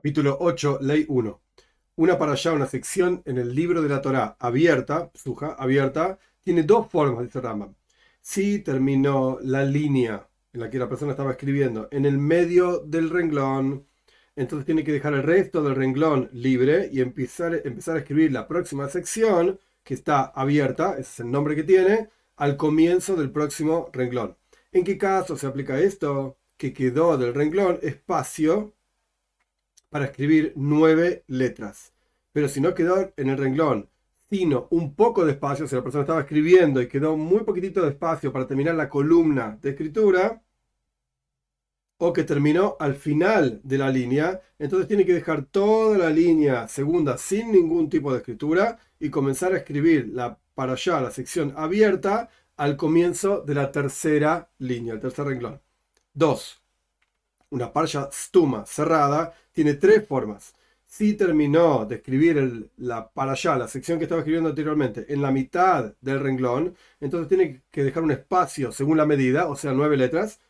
Capítulo 8, Ley 1. Una para allá, una sección en el libro de la Torá abierta, suja, abierta, tiene dos formas, dice Rambam. Si terminó la línea en la que la persona estaba escribiendo en el medio del renglón, entonces tiene que dejar el resto del renglón libre y empezar, empezar a escribir la próxima sección, que está abierta, ese es el nombre que tiene, al comienzo del próximo renglón. ¿En qué caso se aplica esto? Que quedó del renglón espacio para escribir nueve letras. Pero si no quedó en el renglón, sino un poco de espacio, si la persona estaba escribiendo y quedó muy poquitito de espacio para terminar la columna de escritura, o que terminó al final de la línea, entonces tiene que dejar toda la línea segunda sin ningún tipo de escritura y comenzar a escribir la, para allá la sección abierta al comienzo de la tercera línea, el tercer renglón. 2 una parsha stuma cerrada tiene tres formas. Si terminó de escribir la para allá, la sección que estaba escribiendo anteriormente, en la mitad del renglón, entonces tiene que dejar un espacio según la medida, o sea, nueve letras,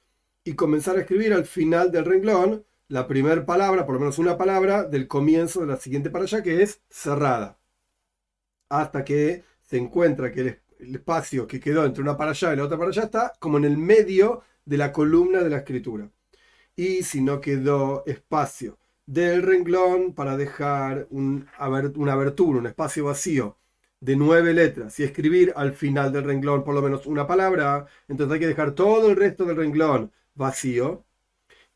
y comenzar a escribir al final del renglón la primera palabra, por lo menos una palabra, del comienzo de la siguiente para allá, que es cerrada. Hasta que se encuentra que el, espacio que quedó entre una para allá y la otra para allá está como en el medio de la columna de la escritura y si no quedó espacio del renglón para dejar un, una abertura, un espacio vacío de nueve letras y escribir al final del renglón por lo menos una palabra, entonces hay que dejar todo el resto del renglón vacío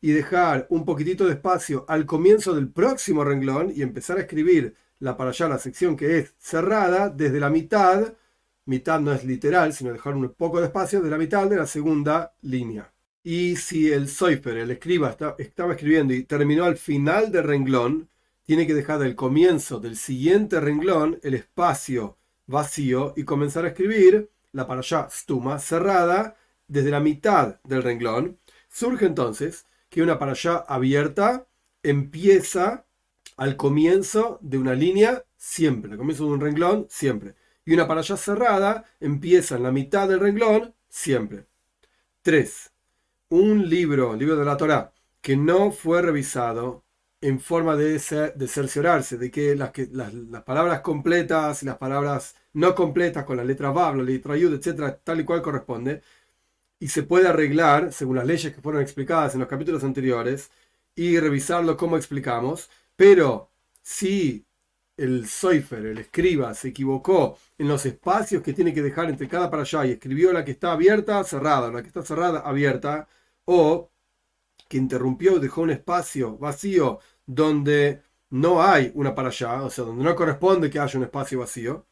y dejar un poquitito de espacio al comienzo del próximo renglón y empezar a escribir la para allá, la sección que es cerrada desde la mitad, mitad no es literal, sino dejar un poco de espacio de la mitad de la segunda línea. Y si el Soifer, el escriba, estaba escribiendo y terminó al final del renglón, tiene que dejar del comienzo del siguiente renglón el espacio vacío y comenzar a escribir la para allá stuma cerrada desde la mitad del renglón. Surge entonces que una para allá abierta empieza al comienzo de una línea siempre, al comienzo de un renglón siempre. Y una para allá cerrada empieza en la mitad del renglón siempre. 3 un libro, libro de la Torah, que no fue revisado en forma de, de cerciorarse de que las, las, palabras completas y las palabras no completas con la letra Vav, la letra Yud, etcétera, tal y cual corresponde, y se puede arreglar según las leyes que fueron explicadas en los capítulos anteriores y revisarlo como explicamos, pero si el Soifer, el escriba, se equivocó en los espacios que tiene que dejar entre cada para allá y escribió la que está abierta, cerrada, la que está cerrada, abierta, o que interrumpió dejó un espacio vacío donde no hay una para allá, o sea, donde no corresponde que haya un espacio vacío,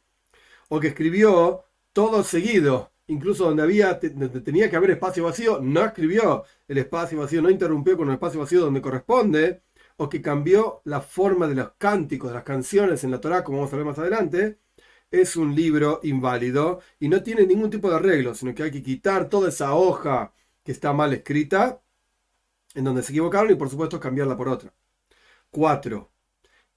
o que escribió todo seguido, incluso donde había donde tenía que haber espacio vacío, no escribió el espacio vacío, no interrumpió con el espacio vacío donde corresponde, o que cambió la forma de los cánticos, de las canciones en la Torah, como vamos a ver más adelante, es un libro inválido y no tiene ningún tipo de arreglo, sino que hay que quitar toda esa hoja que está mal escrita, en donde se equivocaron y por supuesto cambiarla por otra. 4.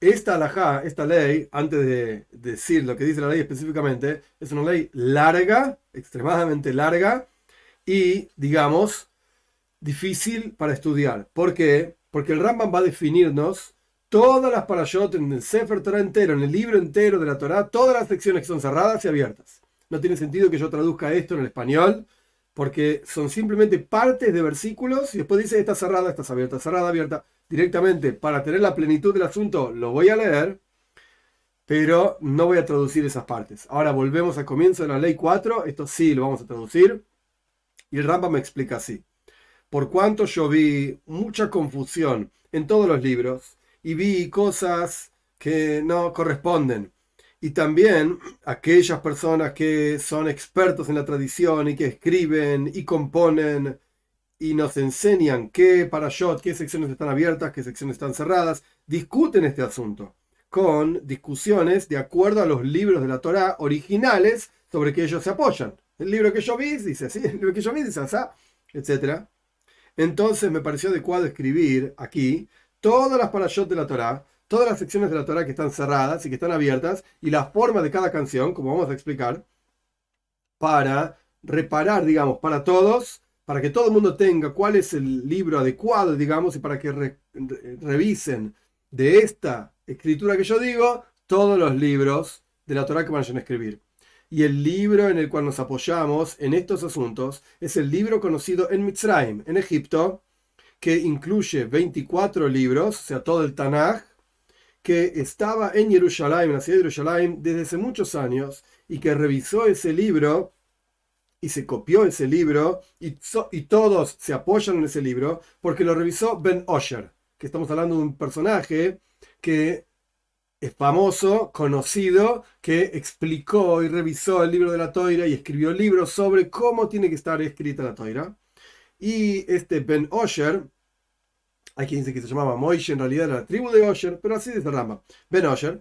Esta alajá, esta ley, antes de decir lo que dice la ley específicamente, es una ley larga, extremadamente larga y, digamos, difícil para estudiar. ¿Por qué? Porque el Rambam va a definirnos todas las parashot en el Sefer Torah entero, en el libro entero de la Torah, todas las secciones que son cerradas y abiertas. No tiene sentido que yo traduzca esto en el español, porque son simplemente partes de versículos y después dice está cerrada, está abierta, cerrada, abierta. Directamente, para tener la plenitud del asunto, lo voy a leer, pero no voy a traducir esas partes. Ahora volvemos al comienzo de la ley 4, esto sí lo vamos a traducir, y el Ramba me explica así. Por cuanto yo vi mucha confusión en todos los libros y vi cosas que no corresponden y también aquellas personas que son expertos en la tradición y que escriben y componen y nos enseñan qué parashot, qué secciones están abiertas, qué secciones están cerradas, discuten este asunto con discusiones de acuerdo a los libros de la Torah originales sobre que ellos se apoyan. El libro que yo vi dice así, el libro que yo vi dice así, etc. Entonces me pareció adecuado escribir aquí todas las parashot de la Torah todas las secciones de la Torah que están cerradas y que están abiertas y la forma de cada canción, como vamos a explicar, para reparar, digamos, para todos, para que todo el mundo tenga cuál es el libro adecuado, digamos, y para que revisen de esta escritura que yo digo, todos los libros de la Torah que vayan a escribir. Y el libro en el cual nos apoyamos en estos asuntos es el libro conocido en Mitzrayim, en Egipto, que incluye 24 libros, o sea, todo el Tanaj, que estaba en Jerusalén, en la ciudad de Jerusalén, desde hace muchos años, y que revisó ese libro y se copió ese libro, y, y todos se apoyan en ese libro, porque lo revisó Ben Osher, que estamos hablando de un personaje que famoso, conocido, que explicó y revisó el libro de la Toira y escribió libros sobre cómo tiene que estar escrita la Toira. Y este Ben Osher, hay quien dice que se llamaba Moishe, en realidad era la tribu de Osher, pero así se rama. Ben Osher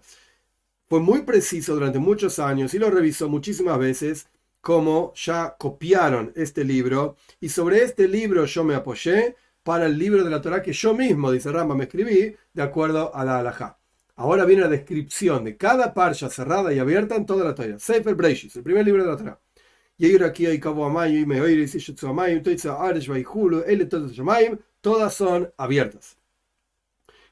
fue muy preciso durante muchos años y lo revisó muchísimas veces cómo ya copiaron este libro y sobre este libro yo me apoyé para el libro de la Torah que yo mismo, dice Rama, me escribí de acuerdo a la halajá. Ahora viene la descripción de cada parcha cerrada y abierta en toda la Torah. Sefer Breishis, el primer libro de la Torah. Todas son abiertas.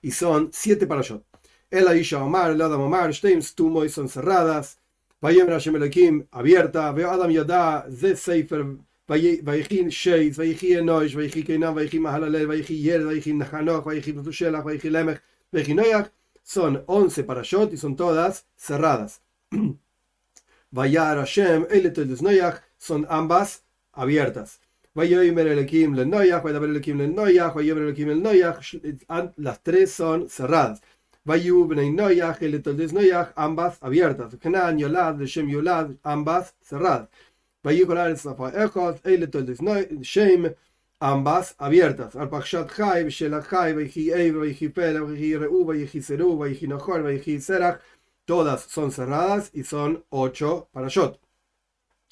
Y son siete parashot. El Aisha Omar, el Adam Omar, Shteims, Tumoy son cerradas. Vayem Rashem Elohim, abierta. Veo Adam Yadá, Ze Sefer, Vayichin Sheis, Vayichi Enosh, Vayichi Keinan, Vayichi Mahalalel, Vayichi Yer, Vayichi Nachanoch, Vayichi Betushelach, Vayichi Lemech, Vayichi Noyach son 11 parashot y son todas cerradas. Vayar Hashem, Eletel Noyach, son ambas abiertas. Vayomer Elekim le Noyach, Vayaber Elekim le Noyach, Vayomer Elekim el Noyach, las tres son cerradas. Vayu Bnei Noyach, Eletel Noyach, ambas abiertas. Kenan, Yolad, Shem Yolad, ambas cerradas. Vayikolar Safa Echot, Eletel Shem, ambas abiertas. Al Pakshat Chai, Shelah Chai, Vayhi Eiv, Vayhi Pele, Vayhi Reu, Vayhi Seru, Vayhi Nochor, Vayhi Serach, todas son cerradas y son ocho parashot.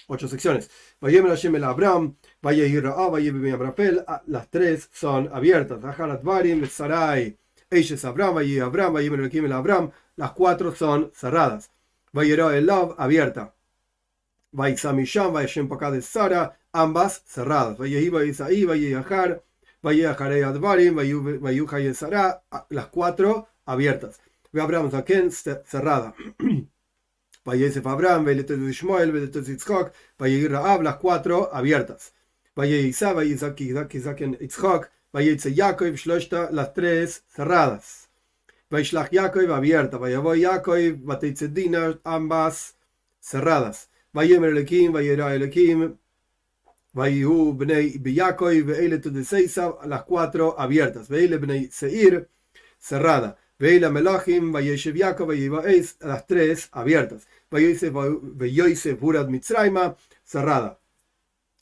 Ocho secciones. Vayem Hashem el Abraham, Vayhi Ra'a, Vayhi Abrapel, las tres son abiertas. Aharat Varim, Sarai, Eishes Abraham, Vayhi Abraham, Vayem el el Abraham, las cuatro son cerradas. Vayera el Love, abierta. Vaysamisham, Vayashem de Sara, ambas cerradas. Vayehi Vayisaí, Vayehar, Vayeharei Advarim, Vayuha Sara, las cuatro abiertas. Ve Abraham Zaken, cerrada. Vayesef Abraham, Veletet Ishmael, Veletet Yitzhak, Vayei Raab, las cuatro abiertas. Vayei Isa, Vayezak Zaken Yitzhak, Vayetze Yaakov, Shloshta, las tres cerradas. Vaishlach Yaakov, abierta. Vayavoy Yaakov, Vateitze Dina, ambas cerradas. Vayemer Elekim, Vayera Elekim, Vayu Bnei Biyakov, Veilet de Seisa, las cuatro abiertas. Veile Bnei Seir, cerrada. Veila Melachim, Vayeshev Yaakov, Vayevaes, las tres abiertas. Vayoisef Burad Mitzraima, cerrada.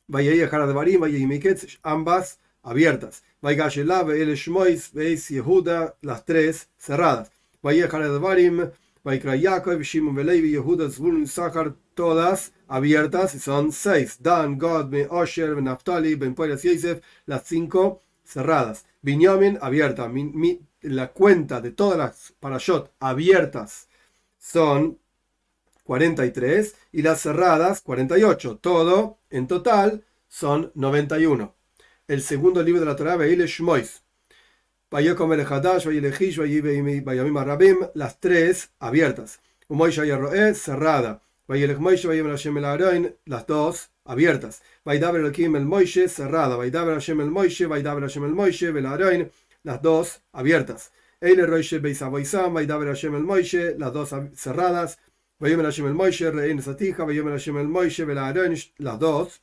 Vayei Haradabarim, Vayei Miketz, ambas abiertas. Vaygashelá, Veile Shmois, Veis Yehuda, las tres cerradas. Vayei Haradabarim, Velevi, Yehuda, Zvulun, todas abiertas, son seis. Dan, God, Ben Osher, Ben Naftali, Ben Poyas Yosef, las cinco cerradas. Binyamin, abierta. la cuenta de todas las parashot abiertas son 43 y las cerradas 48. Todo en total son 91. El segundo libro de la Torah, Beile Shmois. Vayokomer Hadash, Vayilejish, Vayamim Arabim, las tres abiertas. Umoisha Roe, cerrada. Vayelech Moishe, Vayemer Hashem el Aroin, las dos abiertas. Vaidaber Elohim el Moishe, cerrada. Vaidaber Hashem el Moishe, Vaidaber Hashem el Moishe, el Aroin, las dos abiertas. Eile Roishe Beisavoisam, Vaidaber Hashem el Moishe, las dos cerradas. Vayemer Hashem el Moishe, Rein Satija, Vayemer Hashem el Moishe, el Aroin, las dos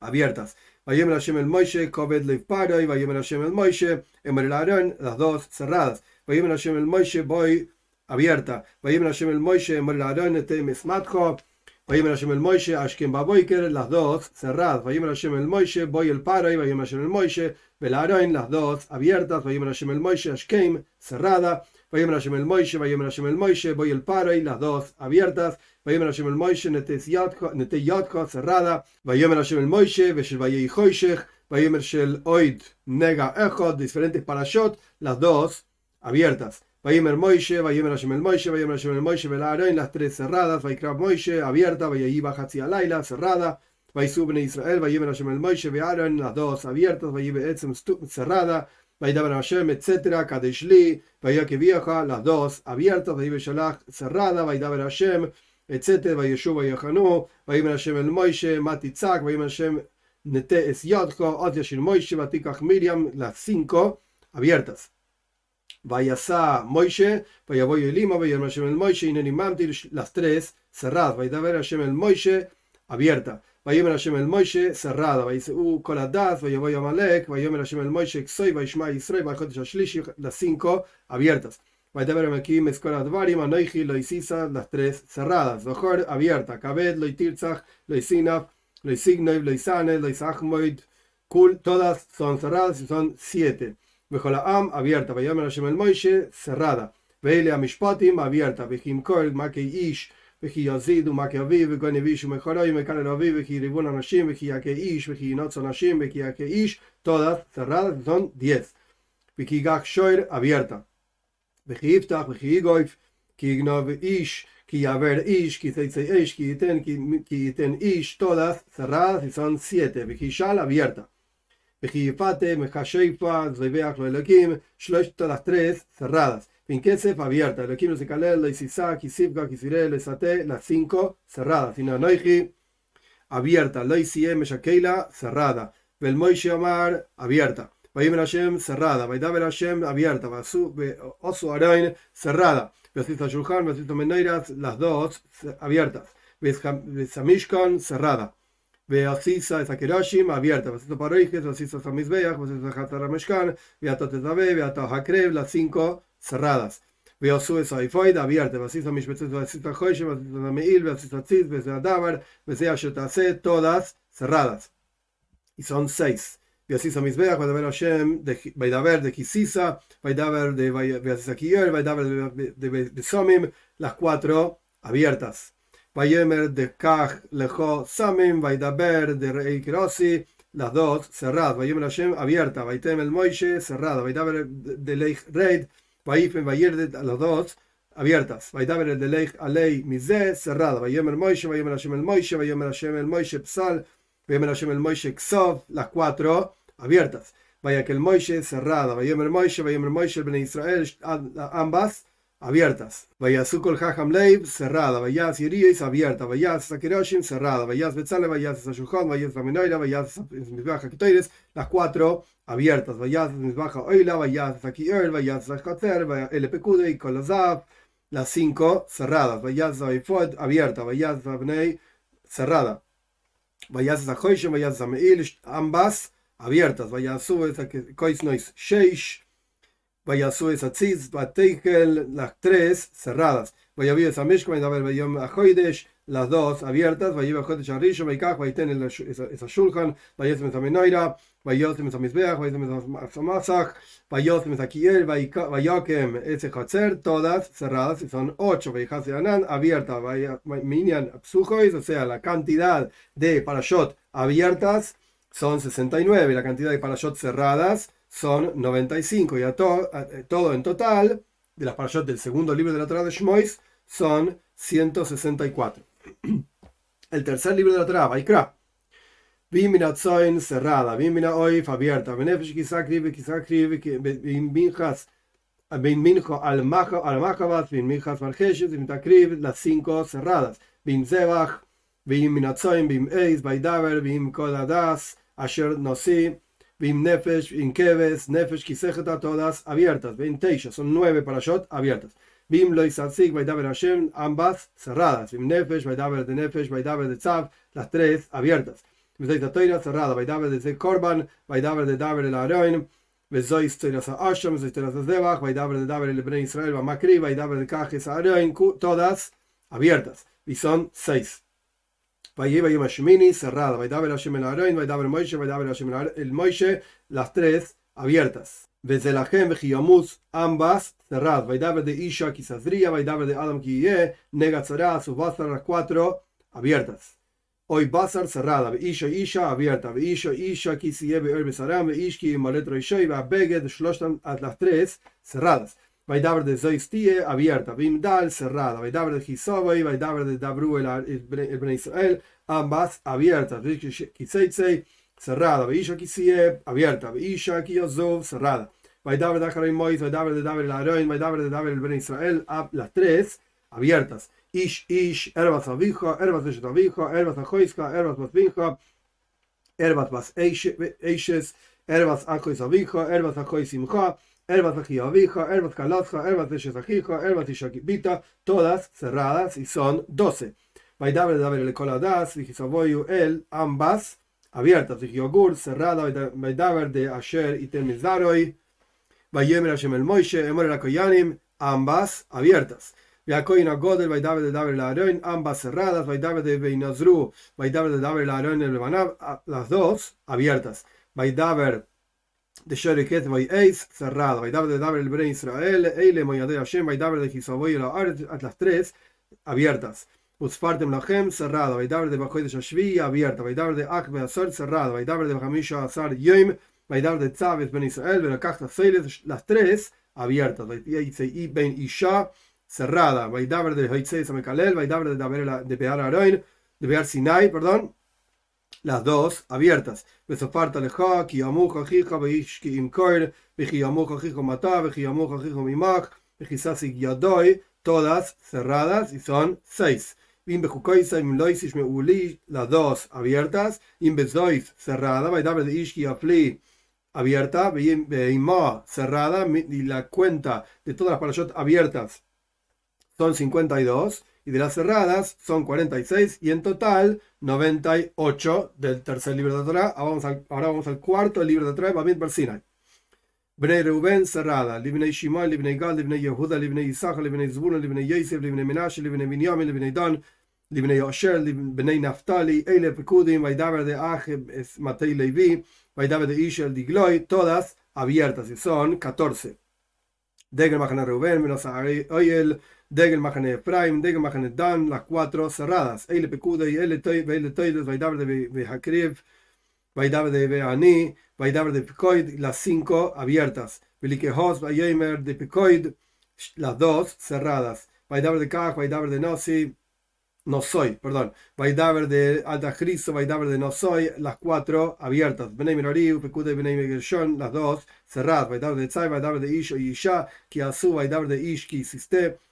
abiertas. Vayemer Hashem el Moishe, Koved Leif Paroi, Vayemer Hashem el Moishe, Emer el Aroin, las dos cerradas. Vayemer Hashem el Moishe, Boy abierta. Vayemer Hashem el Moishe, Emer el Aroin, Temes Matjo. Vayemer Hashem el Moishe, Ashken Baboiker, las dos cerradas. Vayemer Hashem el Moishe, Boy el Paroi, Vayemer Hashem el Moishe, Velaroin, las dos abiertas. Vayemer Hashem el Moishe, Ashkem, cerrada. Vayemer Hashem el Moishe, Vayemer Hashem el Moishe, Boy el Paroi, las dos abiertas. Vayemer Hashem el Moishe, Nete Yotko, cerrada. Vayemer Hashem el Moishe, Veshel Vayei Hoishech, Vayemer Shel Oid, Nega Echot, diferentes parashot, las dos abiertas. Vayemer Moishe, Vayemer Hashem el Moishe, Vayemer Hashem el Moishe, Velaroin, las tres cerradas. Vaikrab Moishe, abierta. Vayei Bajatzi Alaila, cerrada. suben Israel, Vayemer Hashem el Moishe, Aaron, las dos abiertas, Vayemer Etzem cerrada, Vaidaber Hashem, etc. Kadeshli, Vaya que las dos abiertas, Vayemer Shalach cerrada, Vaidaber Hashem, etc. Vayeshu, Vayehanu, Vayemer Hashem el Moishe, Matitzak, Vayemer Hashem Nete es Yodko, Ot Yashir Moishe, Vatikach Miriam, las cinco abiertas. Vayasa Moishe, Vayaboy Elima, Vayemer Hashem el Moishe, Ineni Mamtir, las tres cerradas, Vaidaber Hashem el Moishe, abierta. Vayomer Hashem el Moishe, cerrada. Vayiseu Koladas, Vayaboy Amalek, Vayomer Hashem el Moishe, Xoi, Vayishma Yisroi, Vajotesh Ashlishi, las cinco abiertas. Vayaber Mekim, Eskola Dvarim, Anoichi, Loisisa, las tres cerradas. Zohor, abierta. Kabed, Loitirtzach, Loisinaf, Loisignov, Loisane, Loisachmoid, Kul, todas son cerradas y son siete. Vejolaam, abierta. Vayomer Hashem el Moishe, cerrada. Veile Amishpatim, abierta. Vejim Kol, Makei Ish, וכי יזיד ומכה אביו וגוי נביש ומכורי ומקלל אביו וכי ריבון אנשים וכי יכה איש וכי ינוץ אנשים וכי יכה איש todas cerradas son 10 וכי יגח שויר abierta וכי יפתח וכי יגויף כי יגנוב איש כי יעבר איש כי תצא איש כי ייתן כי ייתן איש todas cerradas y son 7 וכי ישאל abierta וכי יפתה מחשיפה זיבח לאלוקים שלושת las tres cerradas Pinkesef abierta, Elohim los Ikalel, la Isisa, Kisivka, Kisirel, Lesate, las cinco cerradas. Sino Noichi, abierta, la Isiem, Shakeila, cerrada. Belmoishe Omar, abierta. Vayim Hashem, cerrada. Vaidaber Hashem, abierta. Osu Arain, cerrada. Besita Shulchan, Besita Meneiras, las dos abiertas. Besamishkan, cerrada. Beasisa Sakiroshim, abierta. Besita Paroijes, Besita Samizbeach, Besita Hatarameshkan, Beata Tezabe, Beata Hakrev, las cinco cerradas. Veo sueso y foida abierta, vasista mishbetzet, vasista joyche, vasista meil, vasista tzit, vasista dabar, vasista yotase, todas cerradas. Y son seis. Viasisa Mizbeach, Vaidaber Hashem, Vaidaber de Kisisa, Vaidaber de Viasisa Kiyer, Vaidaber de Besomim, las cuatro abiertas. Vayemer de Kaj, Lejo, Samim, Vaidaber de Rei Kirosi, las dos cerradas. Vayemer Hashem, abierta. Vaitem el Moishe, cerrada. Vaidaber de Leich Reid, Vaifen Vayerdet a los dos abiertas. Vaidaber el de ley alei mize cerrada. Vayemer Moishe, Vayemer Hashem el Moishe, Vayemer Hashem el Moishe psal, Vayemer Hashem el Moishe ksov, las cuatro abiertas. Vaya que el Moishe cerrada. Vayemer Moishe, Vayemer Moishe el Israel, ambas abiertas. Vayas Ukol Haham Leib, cerrada. Vayas Yeriis, abierta. Vayas Sakiroshim, cerrada. Vayas Betzale, Vayas Sashujón, Vayas Raminoira, Vayas Mizbeach Kitoires, las cuatro abiertas. Vayas Mizbeach Oila, Vayas Sakier, Vayas Sashkatzer, El Pekude y Kolazav, las cinco cerradas. Vayas Zaifod, abierta. Vayas Abnei, cerrada. Vayas Zahoishem, Vayas Zameil, ambas abiertas. Vayas Sube, Koisnois Sheish, Vayasu esa tziz, Bateikel, las tres cerradas. Vayavi esa mishka, Vayavi Vayom Ajoidesh, las dos abiertas. Vayavi Ajoidesh Arisho, Vaikach, Vaiten esa shulchan, Vayasim esa menoira, Vayosim esa misbeach, Vayasim esa masach, Vayosim esa kiel, Vayakem ese chatzer, todas cerradas, y son ocho. Vayajase Anan, abierta, Minyan Psujois, o sea, la cantidad de parashot abiertas son 69, la cantidad de parashot cerradas son 95 y a, eh, todo en total de las parashot del segundo libro de la Torah de Shmois son 164. El tercer libro de la Torah, Vaikra. Bimina Tzoin cerrada, Bimina Oif abierta, Benefesh Kisakri, Kisakri, Binminjas, Binminjo al Machabat, Binminjas Marjeshes, Bintakriv, las cinco cerradas, Bim Zebach, Bim Minatzoin, Bim Eis, Baidaver, Bim Kodadas, Asher Nosi, Bim Nefesh, Bim Keves, Nefesh Kisejeta, todas abiertas. 28, son nueve parashot abiertas. Bim Loisatzik, Vaidaber Hashem, ambas cerradas. Bim Nefesh, Vaidaber de Nefesh, Vaidaber de Tzav, las tres abiertas. Mizaita Toira cerrada, Vaidaber de Korban, Vaidaber de Daber el Aroin, Vezois Toiras Asham, Vezois Toiras Zebach, Vaidaber de Daber el Bnei Israel, Makri, Vaidaber de Kajes Aroin, todas abiertas. Y son seis. Cerrada. El Moishe, las tres abiertas. Vezelahem Vejiyamus, ambas cerradas. Vaidaber de Isha Kisazria, Vaidaber de Adam Kiye, Negatzara, sus las cuatro abiertas. Hoy Basar cerrada. Isha Isha abierta. Isha Isha Kisiye Be'er Besaram, Ishki Malet Roishoy, Beged, Shloshtan, las tres cerradas. Vaidaber de abierta, Bimdal cerrada, Vaidaber de Hisovai, Vaidaber de Dabru el, Israel, ambas abiertas. Kiseitzei, cerrada. Veisha Kisieb, abierta. Veisha Kiyozov, cerrada. Vaidaber de Acharim Mois, Vaidaber de Daber el Aroin, Vaidaber de Daber el Ben Israel, las tres abiertas. Ish, Ish, Erbas Avijo, Erbas Eshet Avijo, Erbas Ajoiska, Erbas Basvinjo, Erbas Bas Eishes, Erbas Ajois Avijo, Erbas Ajois Simcha, Erbas Aji Avijo, Erbas Kalasja, Erbas Eshes Ajijo, Erbas Ishakibita, todas cerradas y son doce. Vaidaber de Daber el Koladas, Vijisaboyu el, ambas abiertas. Vijiyogur, cerrada, Vaidaber de Asher y Telmizaroi, Vayemer Hashem el Moishe, Emor el Akoyanim, ambas abiertas. Yacoina Godel, Vaidaber de Daber el Aroin, ambas cerradas, Vaidaber de Beinazru, Vaidaber de Daber el Aroin el Lebanab, las dos abiertas. Vaidaber de Sheriket Vai Eis, cerrada. Vaidaber de Daber el Bren Israel, Eile Moyade Hashem, Vaidaber de Hisaboy el las tres abiertas. Usfartem Lachem, cerrada. Vaidaber de Bajoy de Shashvi, abierta. Vaidaber de Akbe Azar, cerrada. Vaidaber de Hamisha Azar Yoim, Vaidar de Tzaves Ben Israel, Berakachta Seiles, las tres abiertas. y Ben Isha, cerrada. Vaidaber de Hoitzei Samekalel, Vaidaber de Daber de Bear Aroin, de Bear Sinai, perdón. Las dos abiertas. Todas cerradas y son seis. Las dos abiertas. Cerrada. Abierta, cerrada, y la cuenta de todas las parashot abiertas son 52, y de las cerradas son 46, y en total 98 del tercer libro de Torah. Ahora vamos al, ahora vamos al cuarto libro de Torah, Bamid Barsinai. Bnei Reuben cerrada, Libnei Shimon, Libnei Gad, Libnei Yehuda, Libnei Isachar, Libnei Zbulun, Libnei Yosef, Libnei Menashe, Libnei Binyamin, Libnei Dan, Libnei Osher, Libnei Naftali, Eile Pekudim, Vaidaber de Acheb, Matei Levi, Vaidaber de Ishel, Digloy, todas abiertas, y son 14. Degel Machane Reuben, Menos Oyel, Degel Machane Efraim, Degel Machane Dan, las cuatro cerradas. Eile Pekudei, Eile Toides, Vaidaber de Behakriv, Vaidaber de Beani, Vaidaber de Pekoid, las cinco abiertas. Velikehos, Vayemer de Pekoid, las dos cerradas. Vaidaber de Kach, Vaidaber de Nosi, no soy, perdón. Vaidaber de Aldachrizo, Vaidaber de no soy, las cuatro abiertas. Benei Mirariu, Pekude Benei Gershon, las dos cerradas. Vaidaber de Tzai, Vaidaber de Ish o Yisha, Kiasu, Vaidaber de Ish, Ki Siste, Vaidaber de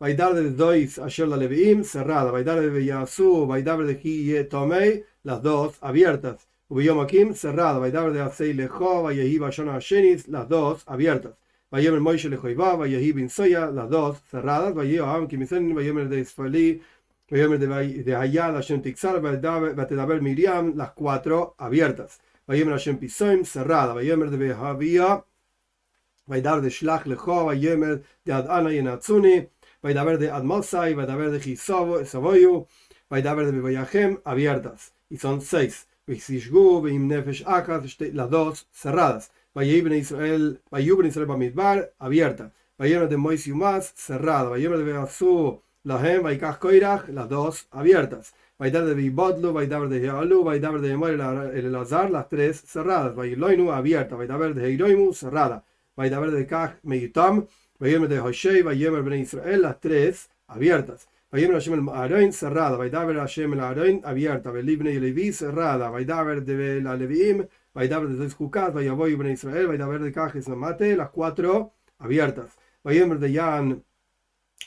Baidar de Dois Asher la Leviim, cerrada. Baidar de Beyasu, Baidar de Hiye Tomei, las dos abiertas. Ubiyomakim, cerrada. Baidar de Asei Lejo, Vayehi Bayona Shenis, las dos abiertas. Vayem Moishe Lejoibá, Vayehi Bin Soya, las dos cerradas. Vayehi Kimisen, Vayem el de Isfali, Vayem de Hayad, Hashem Tixar, Batedaber Miriam, las cuatro abiertas. Vayem el Hashem Pisoim, cerrada. Vayem de Behavia, Baidar de Shlach Lejo, Vayem de Adana y Natsuni, Vaidaber de Admosai, Vaidaber de Hisovoyu, Vaidaber de Bevoyahem, abiertas. Y son seis. Las dos cerradas. Vayibn Israel, Vayibn Israel Bamidbar, abierta. Vayibn de Mois Yumas, cerrada. Vayibn de Beasu, Lahem, Vaikach Koirach, las dos abiertas. Vaidar de Bibodlu, Vaidar de Healu, Vaidar de Emor el Elazar, las tres cerradas. Vailoinu, abierta. Vaidar de Heiroimu, cerrada. Vaidar de Kach Meitam, Vayibn de Hoshei, Vayibn de Israel, las tres abiertas. Vayibn Hashem el Aroin, cerrada. Vaidar Hashem el Aroin, abierta. Velibne y Levi, cerrada. Vaidar de la Leviim, Vaidaber de Zeskukat, Vayavoy Ibn Israel, Vaidaber de Cajes Mate, las cuatro abiertas. Vayemer de Yan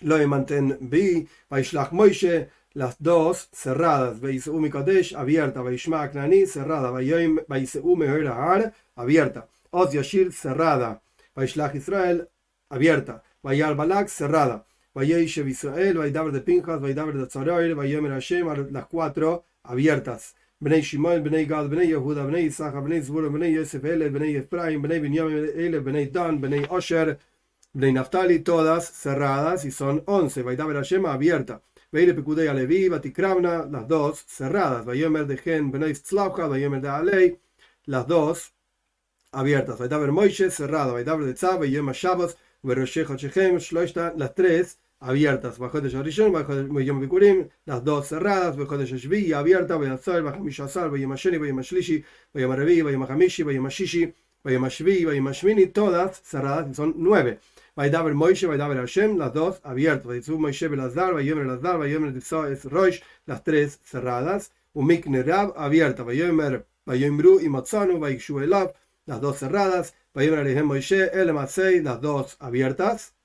Loemanten Bi, Vaishlach Moishe, las dos cerradas. Vaiseu Kadesh, abierta. Vaishma Aknani, cerrada. Vaiseu Meherahar, abierta. Oz Yashir, cerrada. Vaishlach Israel, abierta, Vayal Balak cerrada, Vayeshev Israel, Vaydaber de Pinjas, Vaydaber de Tzaroir, Vayemer Hashem, las cuatro abiertas. Bnei Shimon, Bnei Gad, Bnei Yehuda, Bnei Isaac, Bnei Zebulun, Bnei Yosef, Ele, Bnei Efraim, Bnei Binyamin, Bnei Dan, Bnei Osher, Bnei Naftali, todas cerradas y son 11. Vaidaber Yema abierta. Veire Pekudei Alevi, Batikramna, las dos cerradas. Vayomer de Gen, Bnei Tzlavka, Vayomer de Alei, las dos abiertas. Vaidaber Moishe, cerrada. Vaidaber de Tzab, Yema Shabbos, las tres abiertas. Bajo de Yorishon, bajo de Yom Bikurim, las dos cerradas. Bajo de Shvi, abierta. Vayazar, Bajamish Asar, Vayamasheni, Vayamashlishi, Vayamarevi, Vayamahamishi, Vayamashishi, Vayamashvi, Vayamashmini, todas cerradas, son nueve. Vaidaber Moishe, Vaidaber Hashem, las dos abiertas. Vaitzu Moishe Belazar, Vayomer Lazar, Vayomer Tisa es Rosh, las tres cerradas. Umikne Rab, abierta. Vayomer, Vayomru y Matzanu, Vaikshu Elav, las dos cerradas. Alehem Moishe, Elemasei, las dos abiertas.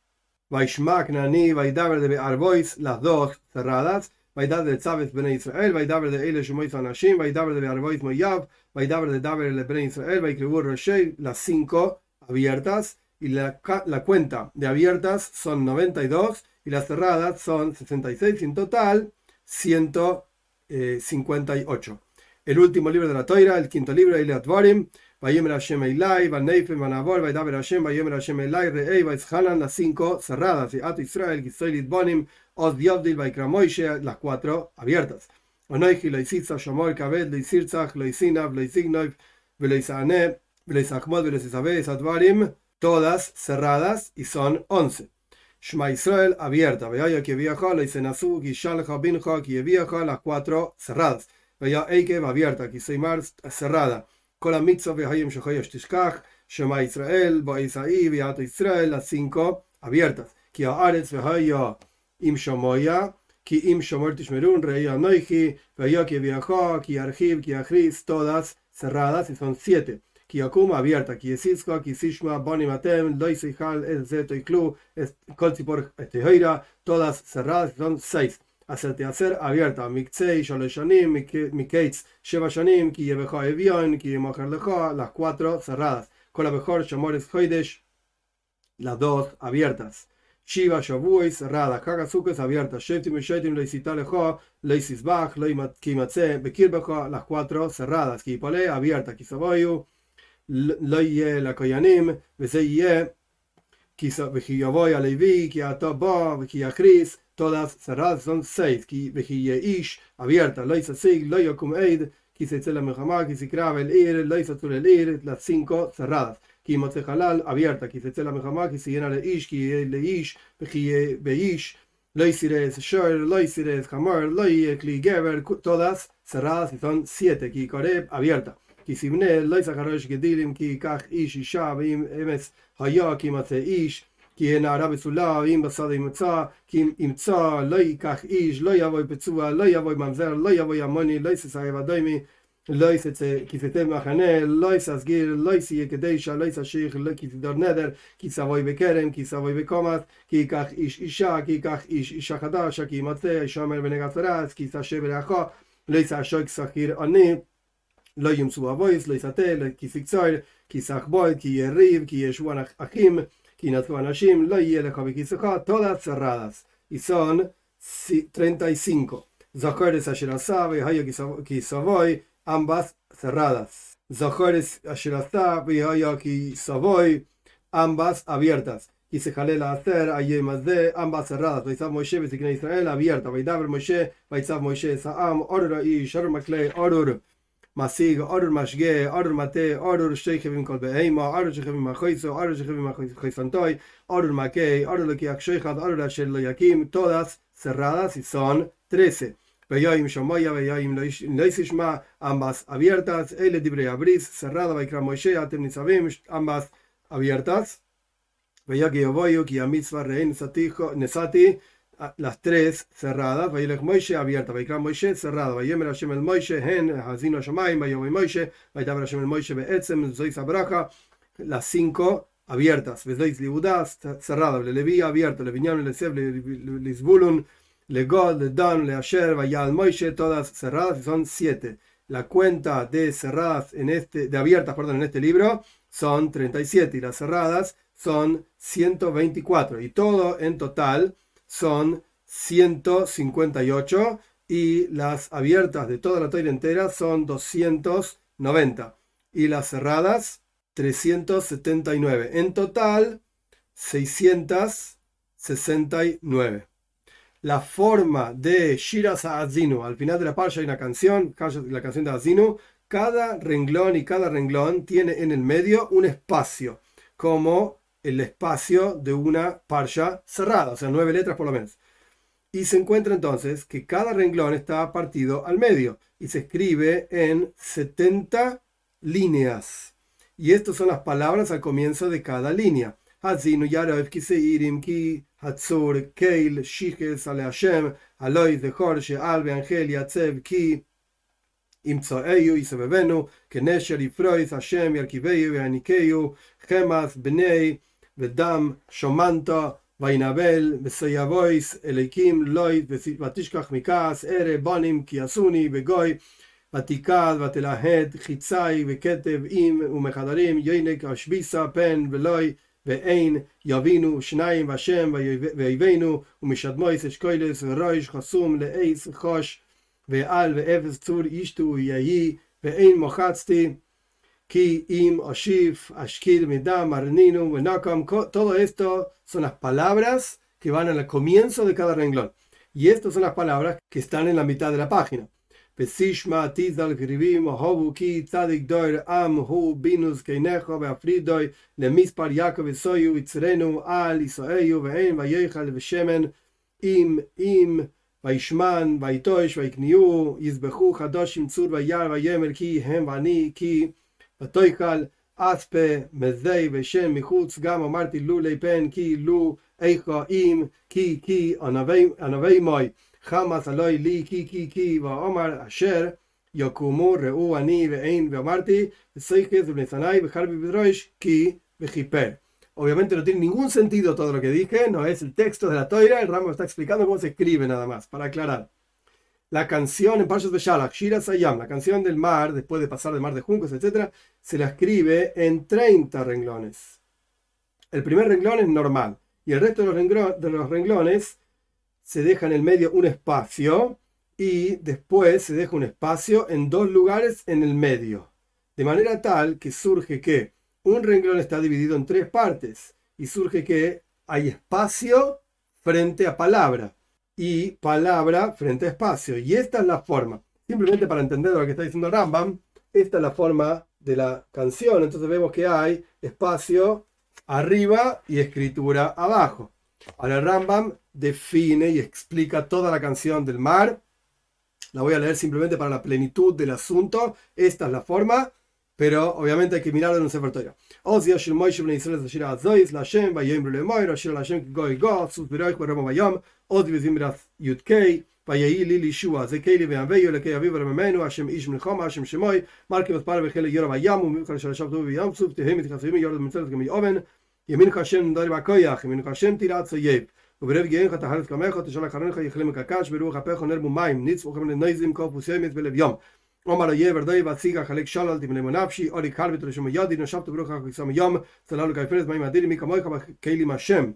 Vaishmak Nani, Vaidaber de Arbois, las dos cerradas. Vaidaber de Tzavet Bnei Israel, Vaidaber de Ele Shemois Anashim, Vaidaber de Arbois Moyav, Vaidaber de Daber de Bnei Israel, Vaikribur Roshei, las cinco abiertas y la, la, cuenta de abiertas son 92 y las cerradas son 66 y en total 158. El último libro de la Toira, el quinto libro, Ile Advarim, Vayemer Hashem Eilai, Vaneife, Manabor, Vaidaber Hashem, Vayemer Hashem Eilai, Reei, Vaizhanan, las cinco cerradas, y At Israel, Gisoilit Bonim, Od Yovdil, Vaikramoishe, las cuatro abiertas. Onoichi, Loisitza, Shomor, Kaved, Loisirzach, Loisinav, Loisignov, Veloisane, Veloisachmod, Veloisabez, Advarim, todas cerradas y son 11. Shma Israel abierta, vaya que viaja, la Isenasu, Gishalja, Binja, que viaja, las cuatro cerradas. Vaya Eikev abierta, Kiseimar cerrada. Con mitzvah Behayim Shehoyesh Tishkach, Shema Israel, Ba Isaí, Beato Israel, las cinco abiertas. Ki Haaretz Behaya Im Shamoya, Ki Im Shomor Tishmerun, Reya Noichi, Beya Ki Viajó, Ki Arjiv, Ki Ajris, todas cerradas y son siete. Kiakuma abierta, Kiesisko, Kisishma, Bonimatem, Loisihal, El Zeto y Clu, Colzipor, Estejoira, todas cerradas y son seis. אשר תיאסר abierta, מקצי שלוש שנים, מקץ שבע שנים, כי יבך אביון, כי ימוכר לך, las cuatro cerradas. כל הבכור שמורס חוידש, las dos abiertas. שיבה שבועי cerrada, חג הסוכס abierta, שבטים ושבטים לא יסיתה לך, לא יסיסבח, לא יימצא בקרבך, las cuatro cerradas. כי יפולה abierta, כי סבויו, לא יהיה לקוינים, וזה יהיה וכי יבוא todas cerradas, son seis. Ish, abierta, Loisa Sig, Loyokum Eid, Kisetzela Mehamá, Kisikrav el Ir, Loisa el Ir, las cinco cerradas. Kimotze Halal, abierta, Kisetzela Mehamá, Kisiyena le Ish, Kiyele Ish, Beish, Loisires Shor, Loisires Hamor, Loyekli Geber, todas cerradas y son siete. que Kikoreb, abierta. Kisimne, Loisa Harosh Gedilim, Kikach Ish, Isha, Bim, Emes, Hayok, Kimotze Ish, כי ימצא איש כי יהיה נערה בתולה ואם בסד ימצא כי ימצא לא ייקח איש לא יבוא פצוע לא יבוא ממזר לא יבוא ימוני לא יססעב אדוימי לא יסצא כי סתה מחנה לא יססגיר לא יסיה קדשה לא יסשיך לא כי תדור נדר כי סבוי בכרם כי סבוי בקומת כי ייקח איש אישה כי ייקח איש אישה חדשה כי ימצא אישה מר בנגת פרס כי יסשה בלאחו לא יסשוק סחיר עני לא ימצאו אבויס, לא יסתה, כי סקצור, כי סך בויד, כי יריב, כי ישוען אחים, todas cerradas, y son 35. Kisavoy, ambas cerradas. Kisavoy, ambas abiertas. Y se jalela hacer, ayer más de, ambas cerradas. Moshe, Israel, abierta. Baidaber Moshe, Moshe, Saam, Orur, y Orur משיג, אורר משגה, אורר מטה, אורר שתי חבים כל בהמה, אורר שחבים החויסו, אורר שחבים החויסנטוי, אורר מכה, אורר לקיח שייחד, אורר אשר לא יקים, todas cerradas y son 13. ויואים שמויה ויואים לא ישמע, ambas abiertas, אלה דברי הבריס, cerrada ויקרא משה, אתם ניצבים, ambas abiertas. ויגי יבואו כי המצווה ראה נסעתי, las tres cerradas, Vayelech Moishe abierta, Vaikra Moishe cerrada, Vayemer Hashem el Moishe, Hen, Hazino Shamayim, Vayomi Moishe, Vaitaber Hashem el Moishe, Beetzem, Zois Abraja, las cinco abiertas, Vezois Libudas, cerrada, Levi abierta, Leviñan, Leseb, Lisbulun, Legod, Ledan, Leasher, Vayal Moishe, todas cerradas, son siete. La cuenta de cerradas en este, de abiertas, perdón, en este libro son 37 y las cerradas son 124 y todo en total son 158 y las abiertas de toda la toira entera son 290 y las cerradas 379. En total 669. La forma de Shira Azinu, al final de la parsha hay una canción, la canción de Azinu, cada renglón y cada renglón tiene en el medio un espacio, como el espacio de una parsha cerrada, o sea, nueve letras por lo menos. Y se encuentra entonces que cada renglón está partido al medio y se escribe en 70 líneas. Y estas son las palabras al comienzo de cada línea. Hazinu Yarov Kiseirim Ki Hatzur Keil Shiches Ale Hashem Aloy Zechor She'al Be'angel Yatzev Ki Yisabevenu Kenesher Yifrois Hashem Yarkiveyu Ve'anikeyu Chemas Bnei Vedam Shomanto וינבל וסייבויס אליקים לוי ותשכח מכעס ערה בונים כי עשוני בגוי ותיקד ותלהד חיצי וכתב עם ומחדרים יינק השביסה פן ולוי ואין יבינו שניים והשם ויבינו ומשדמויס אשקוילס ורויש חסום לאיס חוש ועל ואפס צור ישתו יהי ואין מוחצתי Ki, Im, Oshif, Ashkir, Midam, Arninum, Wenakam, todo esto son las palabras que van al comienzo de cada renglón. Y estas son las palabras que están en la mitad de la página. Pesishma, Tizal, Gribim, Hobuki, Tzadik, Doir, Am, Hu, Binus, Keinejo, Beafridoi, Lemispar, Yaakov, Soyu, Itzrenu, Al, Isoeyu, Vein, Vayechal, Veshemen, Im, Im, Vaishman, Vaitosh, Vaikniu, Izbehu, Hadoshim, Tzur, Vayar, Vayemer, Ki, Hem, Vani, Ki, כי ותויכל אספה מזי ושם מחוץ גם אמרתי לו לפן כי לו איכו אם כי כי ענבי מוי חמאס אלוהי לי כי כי כי ואומר אשר יקומו ראו אני ואין ואמרתי וסייכס ובניסני וחרבי בדרוש כי וכיפר Obviamente no tiene ningún sentido todo lo que dije, no es el texto de la toira, el ramo está explicando cómo se escribe nada más, para aclarar la canción en Parshas Beshalach, Shira Sayam, la canción del mar, después de pasar del mar de juncos, etc., se la escribe en 30 renglones. El primer renglón es normal y el resto de los, de los renglones se deja en el medio un espacio y después se deja un espacio en dos lugares en el medio. De manera tal que surge que un renglón está dividido en tres partes y surge que hay espacio frente a palabra y palabra frente a espacio. Y esta es la forma. Simplemente para entender lo que está diciendo Rambam, esta es la forma de la canción. Entonces vemos que hay espacio arriba y escritura abajo. Ahora Rambam define y explica toda la canción del mar. La voy a leer simplemente para la plenitud del asunto. Esta es la forma, pero obviamente hay que mirarlo en un Sefer Torah. Oh, Oz Dios el Moish ibn Yisrael de Shira la Shem va yoim rule Moir o la Shem goi go sus birach ba Roma bayam o de zimras UK va yai li li shua ze keli ve ave le kayavi ba Roma Hashem ish min khoma a Shem marke vas par ve khale yora bayam u mikol shara shav tu bayam et te yorad khasim gami oven, mitzot gam yoven yemin ka Shem dar ba kay min ka Shem tirat so yev u brev gein khata halat kamay khata shala kharon kha yikhlem ka kash ve lu nitz yom עומר איה ורדוי והציגה חלק שלל דמלימון נפשי אולי קרבית לשם יודי נשבת ברוך יום ים צללו כפרס מים אדירים מי כמוך בכלים השם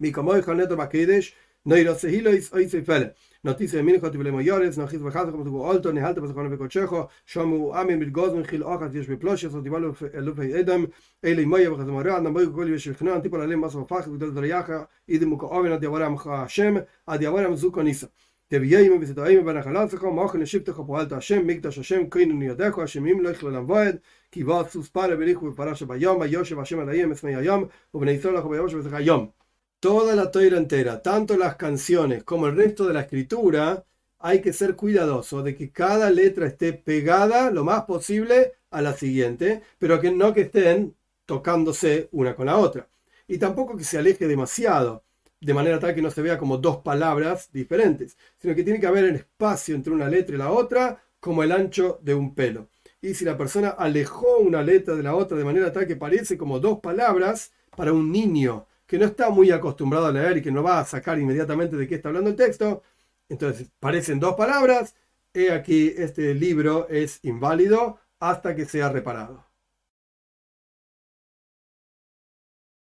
מי כמוך נדר בקדש נוירא סהילויס אוי צוי פלא נוטיס ימין כותב למו יורס נחיס וחזך ותגו אולטו נהלת בזכרון וקודשךו שמו אמין מלגוז מחיל אוחת יש בפלושס ודיבלו אלופי אדם אלי מויה וחזמרה נמוי כל יש וכנען טיפול עליהם מסו פחד וגדול דרייך אידם כאובן עד יאוורם השם עד יאוורם זוקו ניסה Toda la toira entera, tanto las canciones como el resto de la escritura, hay que ser cuidadoso de que cada letra esté pegada lo más posible a la siguiente, pero que no que estén tocándose una con la otra. Y tampoco que se aleje demasiado de manera tal que no se vea como dos palabras diferentes, sino que tiene que haber el espacio entre una letra y la otra como el ancho de un pelo. Y si la persona alejó una letra de la otra de manera tal que parece como dos palabras, para un niño que no está muy acostumbrado a leer y que no va a sacar inmediatamente de qué está hablando el texto, entonces parecen dos palabras, he aquí este libro es inválido hasta que sea reparado.